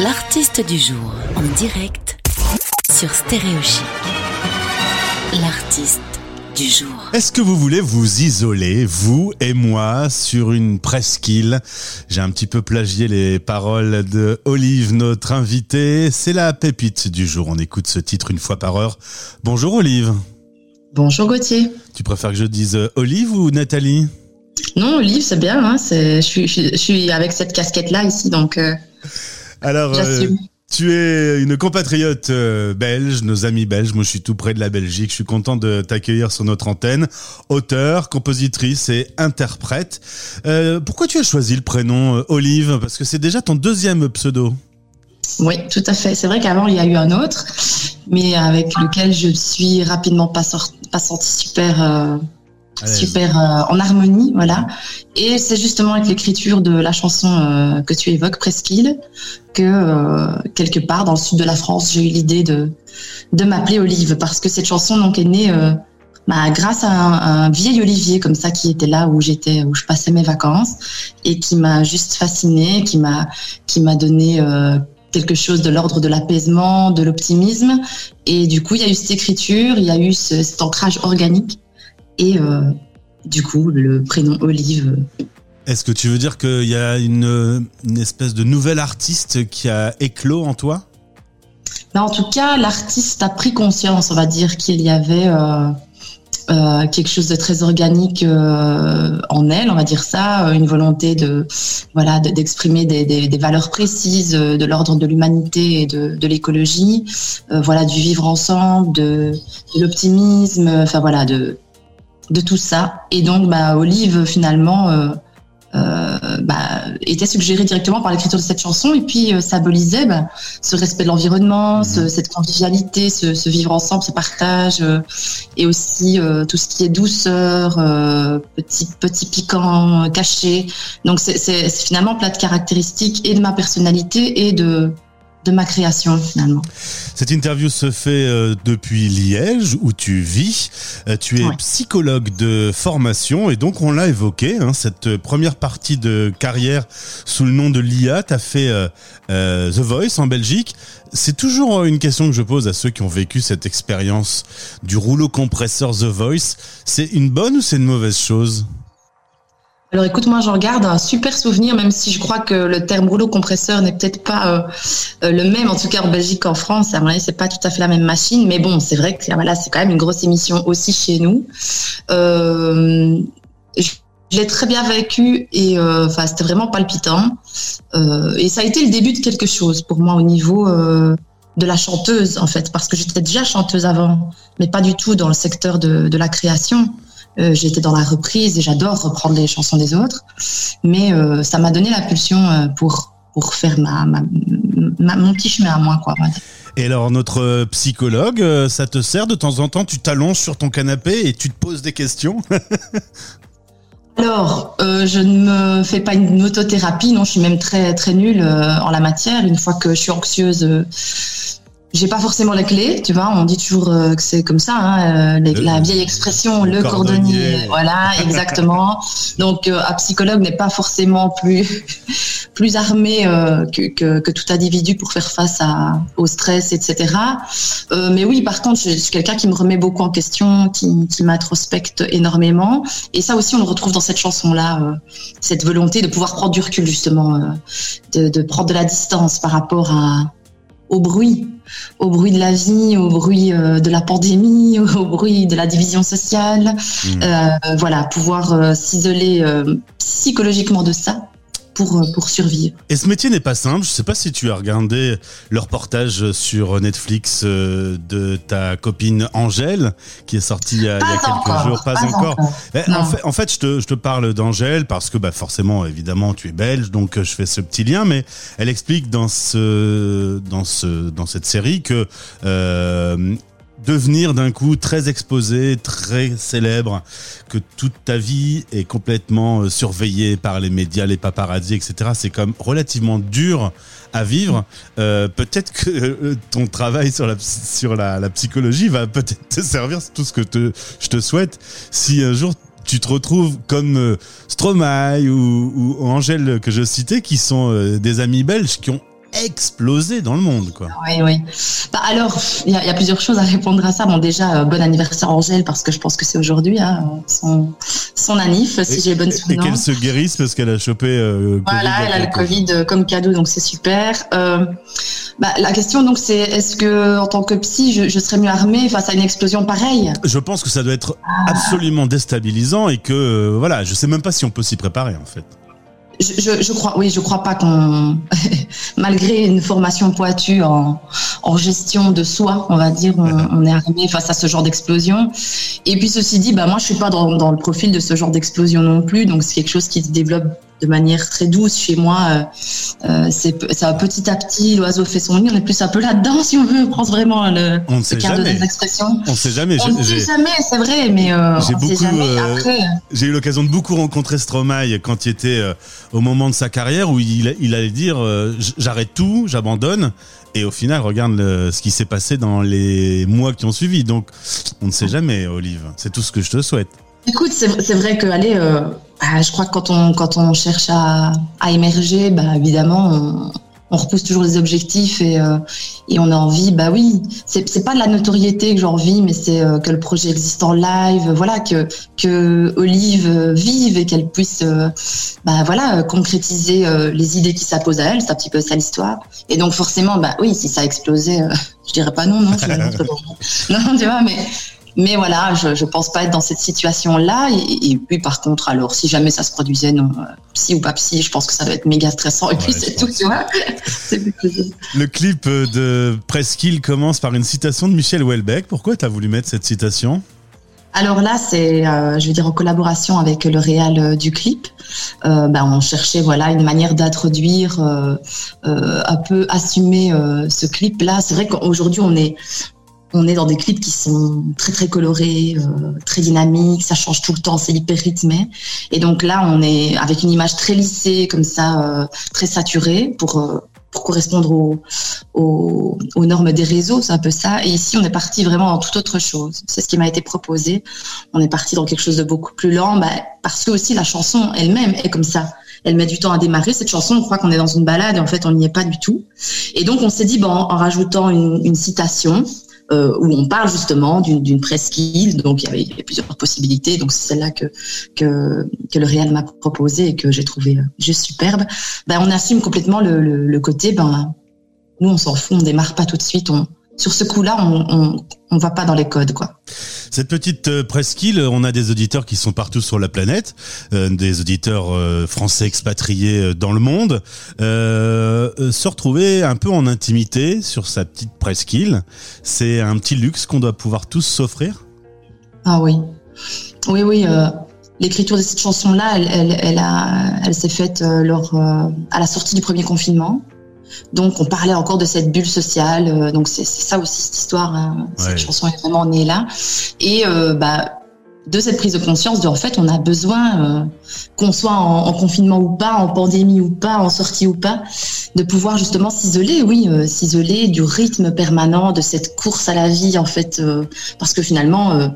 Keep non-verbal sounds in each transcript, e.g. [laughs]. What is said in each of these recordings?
L'artiste du jour en direct sur Stéréochic. L'artiste du jour. Est-ce que vous voulez vous isoler, vous et moi, sur une presqu'île? J'ai un petit peu plagié les paroles de Olive, notre invitée. C'est la pépite du jour. On écoute ce titre une fois par heure. Bonjour Olive. Bonjour Gauthier. Tu préfères que je dise Olive ou Nathalie? Non, Olive, c'est bien. Hein, c'est, je, suis, je, suis avec cette casquette-là ici, donc euh, Alors, euh, tu es une compatriote euh, belge, nos amis belges. Moi, je suis tout près de la Belgique. Je suis content de t'accueillir sur notre antenne. Auteur, compositrice et interprète. Euh, pourquoi tu as choisi le prénom Olive? Parce que c'est déjà ton deuxième pseudo. Oui, tout à fait. C'est vrai qu'avant, il y a eu un autre, mais avec lequel je suis rapidement pas, sort- pas sentie super. Super euh, en harmonie, voilà. Et c'est justement avec l'écriture de la chanson euh, que tu évoques, Presqu'île, que euh, quelque part dans le sud de la France, j'ai eu l'idée de de m'appeler Olive parce que cette chanson donc est née euh, bah, grâce à un, un vieil olivier comme ça qui était là où j'étais, où je passais mes vacances et qui m'a juste fascinée, qui m'a qui m'a donné euh, quelque chose de l'ordre de l'apaisement, de l'optimisme. Et du coup, il y a eu cette écriture, il y a eu ce- cet ancrage organique. Et euh, du coup, le prénom Olive. Est-ce que tu veux dire qu'il y a une, une espèce de nouvel artiste qui a éclos en toi? Mais en tout cas, l'artiste a pris conscience, on va dire, qu'il y avait euh, euh, quelque chose de très organique euh, en elle, on va dire ça, une volonté de voilà de- d'exprimer des, des, des valeurs précises de l'ordre de l'humanité et de, de l'écologie, voilà du vivre ensemble, de, de l'optimisme, enfin voilà de de tout ça. Et donc, bah, Olive finalement. Euh, euh, bah, était suggérée directement par l'écriture de cette chanson et puis euh, symbolisait bah, ce respect de l'environnement, Mhm. ce- cette convivialité, ce, ce vivre ensemble, ce partage, et aussi tout ce qui est douceur, petit petit piquant caché. Donc c'est finalement plein de caractéristiques et de ma personnalité et de de ma création finalement. Cette interview se fait euh, depuis Liège, où tu vis. Euh, tu es Ouais. psychologue de formation, et donc on l'a évoqué, hein, cette première partie de carrière sous le nom de l'IA. Tu as fait euh, euh, The Voice en Belgique. C'est toujours une question que je pose à ceux qui ont vécu cette expérience du rouleau compresseur The Voice. C'est une bonne ou c'est une mauvaise chose? Alors écoute, moi j'en garde un super souvenir, même si je crois que le terme rouleau compresseur n'est peut-être pas euh, euh, le même, en tout cas en Belgique qu'en France. À mon c'est pas tout à fait la même machine, mais bon, c'est vrai que voilà, c'est quand même une grosse émission aussi chez nous. Euh, je l'ai très bien vécu et c'était vraiment palpitant. Et ça a été le début de quelque chose pour moi au niveau de la chanteuse en fait, parce que j'étais déjà chanteuse avant, mais pas du tout dans le secteur de la création. Euh, J'étais dans la reprise et j'adore reprendre les chansons des autres, mais euh, ça m'a donné la pulsion euh, pour pour faire ma, ma, ma- mon petit chemin à moi quoi. Et alors, notre psychologue, ça te sert de temps en temps, tu t'allonges sur ton canapé et tu te poses des questions [laughs] Alors, euh, je ne me fais pas une autothérapie, non, je suis même très très nulle euh, en la matière. Une fois que je suis anxieuse, euh, j'ai pas forcément les clés, tu vois. On dit toujours euh, que c'est comme ça, hein, euh, les- Le- la vieille expression, le le, cordonnier. cordonnier. Voilà, [laughs] exactement. Donc, euh, un psychologue n'est pas forcément plus [laughs] plus armé euh, que, que, que tout individu pour faire face à, au stress, etc. Euh, mais oui, par contre, je, je suis quelqu'un qui me remet beaucoup en question, qui, qui m'introspecte énormément. Et ça aussi, on le retrouve dans cette chanson-là, euh, cette volonté de pouvoir prendre du recul, justement, euh, de, de prendre de la distance par rapport à, au bruit, au bruit de la vie, au bruit euh, de la pandémie, [laughs] au bruit de la division sociale. Hmm. Euh, voilà, pouvoir euh, s'isoler psychologiquement de ça pour, euh, pour survivre. Et ce métier n'est pas simple. Je sais pas si tu as regardé le reportage sur Netflix euh, de ta copine Angèle, qui est sorti il y a, il y a quelques encore, jours. Pas, encore. Eh, en, fait, en fait, je te, je te parle d'Angèle parce que bah, forcément, évidemment, tu es belge, donc euh, je fais ce petit lien. Mais elle explique dans, ce, dans, ce, dans cette série que euh, devenir d'un coup très exposé, très célèbre, que toute ta vie est complètement euh, surveillée par les médias, les paparazzis, etc. C'est comme relativement dur à vivre. Euh, peut-être que euh, ton travail sur la psychologie va peut-être te servir. C'est tout ce que je te souhaite. Si un jour tu te retrouves comme Stromae ou, ou Angèle que je citais, qui sont des amis belges qui ont explosé dans le monde, quoi. Oui, oui. Bah, alors, il y, a plusieurs choses à répondre à ça. Bon, déjà, euh, bon anniversaire Angèle, parce que je pense que c'est aujourd'hui hein, son, son anniv, si j'ai bonne souvenance. Et qu'elle se guérisse parce qu'elle a chopé. Euh, voilà, elle a le Covid euh, comme cadeau, donc c'est super. Euh, bah, la question, donc, c'est est-ce que, en tant que psy, je, je, serais mieux armée face à une explosion pareille? Je pense que ça doit être absolument déstabilisant et que, voilà, je sais même pas si on peut s'y préparer, en fait. Je, je, crois, oui, je crois pas qu'on, [laughs] malgré une formation pointue en, en, gestion de soi, on va dire, on, on est arrivé face à ce genre d'explosion. Et puis ceci dit, bah moi, je suis pas dans, dans le profil de ce genre d'explosion non plus, donc c'est quelque chose qui se développe de manière très douce chez moi. Euh, euh c'est ça petit à petit, l'oiseau fait son nid. On est plus un peu là-dedans, [laughs] si on veut prendre vraiment le, on ne sait jamais. des expressions. On ne sait jamais. On ne sait jamais, c'est vrai, mais euh, j'ai beaucoup. Euh, j'ai eu l'occasion de beaucoup rencontrer Stromae quand il était euh, au moment de sa carrière où il, il allait dire j'arrête tout, j'abandonne. Et au final, regarde le, ce qui s'est passé dans les mois qui ont suivi. Donc, on ne sait jamais, Olive. C'est tout ce que je te souhaite. Écoute, c'est vrai que allez, euh, bah, je crois que quand on quand on cherche à, à émerger, bah évidemment, on, on repousse toujours les objectifs et euh, et on a envie, bah oui, c'est pas de la notoriété que j'ai envie, mais c'est euh, que le projet existe en live, voilà, que que Olive vive et qu'elle puisse, bah voilà, concrétiser les idées qui s'apposent à elle, c'est un petit peu ça l'histoire. Et donc forcément, bah oui, si ça a explosé, je dirais pas non, non, [laughs] non, tu vois, mais mais voilà, je ne pense pas être dans cette situation-là. Et, puis par contre, alors si jamais ça se produisait, non, euh, psy ou pas psy, je pense que ça doit être méga stressant. Et puis c'est tout, tu vois. [laughs] Le clip de Presqu'île commence par une citation de Michel Houellebecq. Pourquoi tu as voulu mettre cette citation? Alors là, c'est, euh, je veux dire, en collaboration avec le réal euh, du clip, euh, ben, on cherchait voilà une manière d'introduire, un peu assumer ce clip-là. C'est vrai qu'aujourd'hui, on est, on est dans des clips qui sont très très colorés, euh, très dynamiques, ça change tout le temps, c'est hyper rythmé. Et donc là, on est avec une image très lissée, comme ça, euh, très saturée pour euh, pour correspondre aux, aux, aux, normes des réseaux, c'est un peu ça. Et ici, on est parti vraiment dans toute autre chose. C'est ce qui m'a été proposé. On est parti dans quelque chose de beaucoup plus lent, bah, parce que aussi la chanson elle-même est comme ça. Elle met du temps à démarrer cette chanson. On croit qu'on est dans une balade et en fait, on n'y est pas du tout. Et donc, on s'est dit, bon, en rajoutant une, une citation, euh, où on parle justement d'une presqu'île. Donc il y, avait, plusieurs possibilités. Donc c'est celle-là que, que, le réel m'a proposé et que j'ai trouvé euh, juste superbe. Ben, on assume complètement le, le, le côté, ben, nous on s'en fout, on démarre pas tout de suite, on, sur ce coup-là, on, on, va pas dans les codes, quoi. Cette petite euh, presqu'île, on a des auditeurs qui sont partout sur la planète, euh, des auditeurs euh, français expatriés dans le monde. se retrouver un peu en intimité sur sa petite presqu'île, c'est un petit luxe qu'on doit pouvoir tous s'offrir. Ah oui, oui, oui. L'écriture de cette chanson-là, elle, elle, elle, elle s'est faite lors à la sortie du premier confinement. Donc, on parlait encore de cette bulle sociale. Euh, donc, c'est ça aussi cette histoire. Hein. Cette chanson est vraiment née là. Et euh, bah, de cette prise de conscience de en fait, on a besoin, euh, qu'on soit en, en, confinement ou pas, en pandémie ou pas, en sortie ou pas, de pouvoir justement s'isoler, oui, euh, s'isoler du rythme permanent de cette course à la vie, en fait, euh, parce que finalement,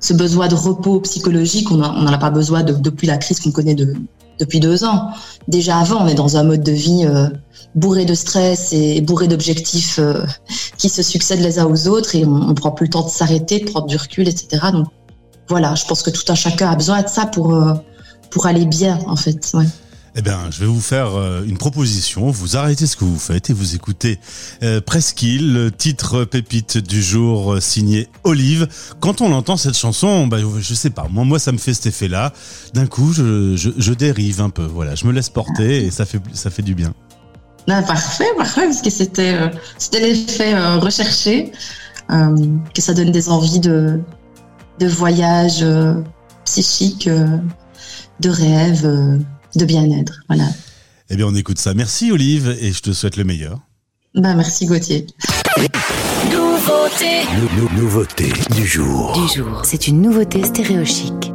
ce besoin de repos psychologique, on n'en a pas besoin de, depuis la crise qu'on connaît de, depuis deux ans. Déjà avant, on est dans un mode de vie euh, bourré de stress et bourré d'objectifs euh, [laughs] qui se succèdent les uns aux autres et on, ne prend plus le temps de s'arrêter, de prendre du recul, etc. Donc voilà, je pense que tout un chacun a besoin de ça pour euh, pour aller bien en fait. Eh bien, je vais vous faire euh, une proposition. Vous arrêtez ce que vous faites et vous écoutez euh, Presqu'île, le titre pépite du jour euh, signé Olive. Quand on entend cette chanson, bah, je sais pas, moi, moi, ça me fait cet effet-là. D'un coup, je, je, dérive un peu. Voilà, je me laisse porter et ça fait, ça fait du bien. Ah, parfait, parfait, parce que c'était, euh, l'effet recherché, que ça donne des envies de, de voyage psychique, de rêve de bien-être. Voilà. Eh bien, on écoute ça. Merci Olive et je te souhaite le meilleur. Bah, merci Gauthier. Nouveauté. nouveauté du jour. Du jour. C'est une nouveauté stéréochique.